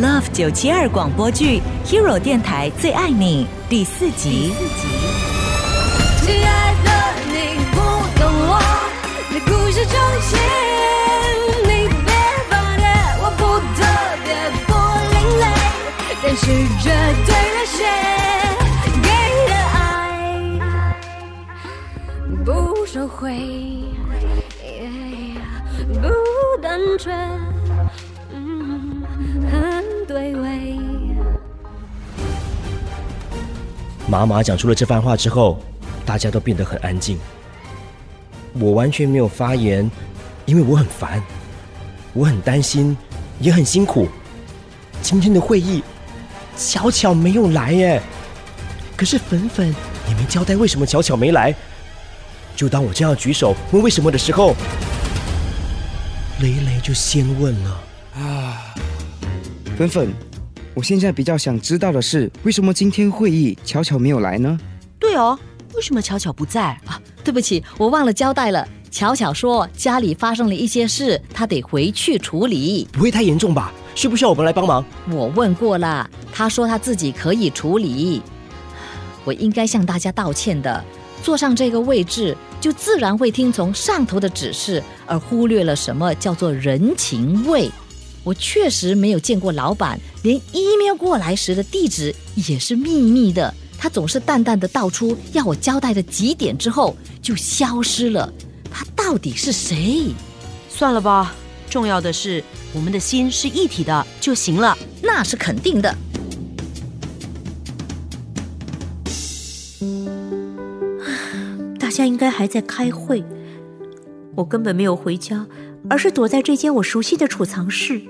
Love 九七二广播剧《Hero 电台最爱你》第四集。亲爱的，你不懂我的故事中心，你别放任我不特别不另类，但是绝对热血给的爱不收回，不单纯，妈妈讲出了这番话之后，大家都变得很安静。我完全没有发言，因为我很烦，我很担心，也很辛苦。今天的会议，巧巧没有来耶。可是粉粉也没交代为什么巧巧没来。就当我这样举手问为什么的时候，雷雷就先问了。啊，粉粉，我现在比较想知道的是，为什么今天会议巧巧没有来呢？对哦，为什么巧巧不在？啊，对不起，我忘了交代了。巧巧说家里发生了一些事，她得回去处理。不会太严重吧？需不需要我们来帮忙？我问过了，她说她自己可以处理。我应该向大家道歉的。坐上这个位置，就自然会听从上头的指示，而忽略了什么叫做人情味。我确实没有见过老板，连 email 过来时的地址也是秘密的。他总是淡淡的道出要我交代的几点之后就消失了。他到底是谁？算了吧，重要的是我们的心是一体的就行了。那是肯定的。大家应该还在开会，我根本没有回家，而是躲在这间我熟悉的储藏室。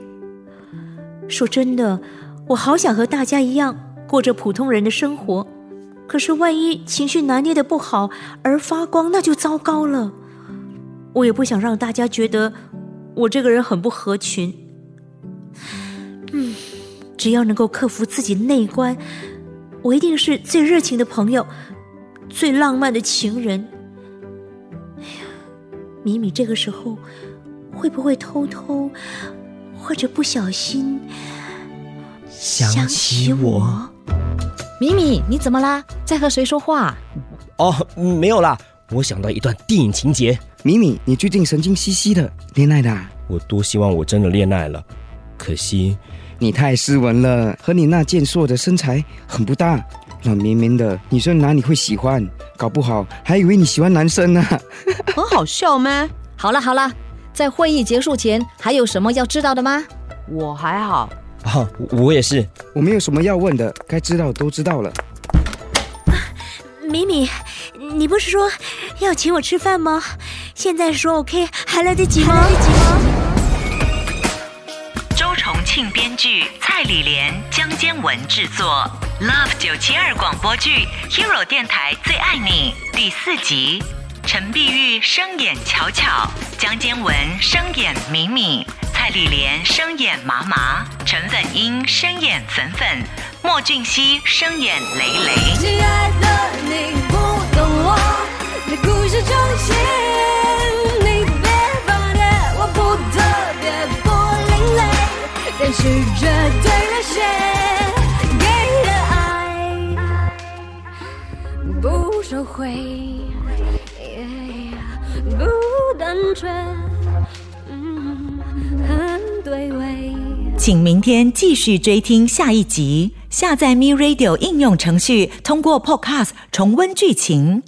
说真的，我好想和大家一样过着普通人的生活，可是万一情绪拿捏的不好而发光，那就糟糕了。我也不想让大家觉得我这个人很不合群。嗯，只要能够克服自己内观，我一定是最热情的朋友。最浪漫的情人，哎呀，米米这个时候会不会偷偷或者不小心想起我？米米，你怎么啦？在和谁说话？哦，没有啦，我想到一段电影情节。米米，你最近神经兮兮的，恋爱的？我多希望我真的恋爱了，可惜你太斯文了，和你那健硕的身材很不搭。软绵绵的女生哪里会喜欢？搞不好还以为你喜欢男生呢。很 好笑吗？好了好了，在会议结束前还有什么要知道的吗？我还好。啊，我也是。我没有什么要问的，该知道都知道了。米米，你不是说要请我吃饭吗？现在说 OK 还来得及吗？来得及吗？周重庆编剧，蔡李莲、江坚文制作。Love 九七二广播剧《Hero 电台最爱你》第四集，陈碧玉声演巧巧，江坚文声演敏敏，蔡丽莲声演麻麻，陈粉英声演粉粉，莫俊熙声演雷雷。亲爱的，你不懂我的故事中心，是绝对热血。会，不单纯，很对味。请明天继续追听下一集，下载 Me Radio 应用程序，通过 Podcast 重温剧情。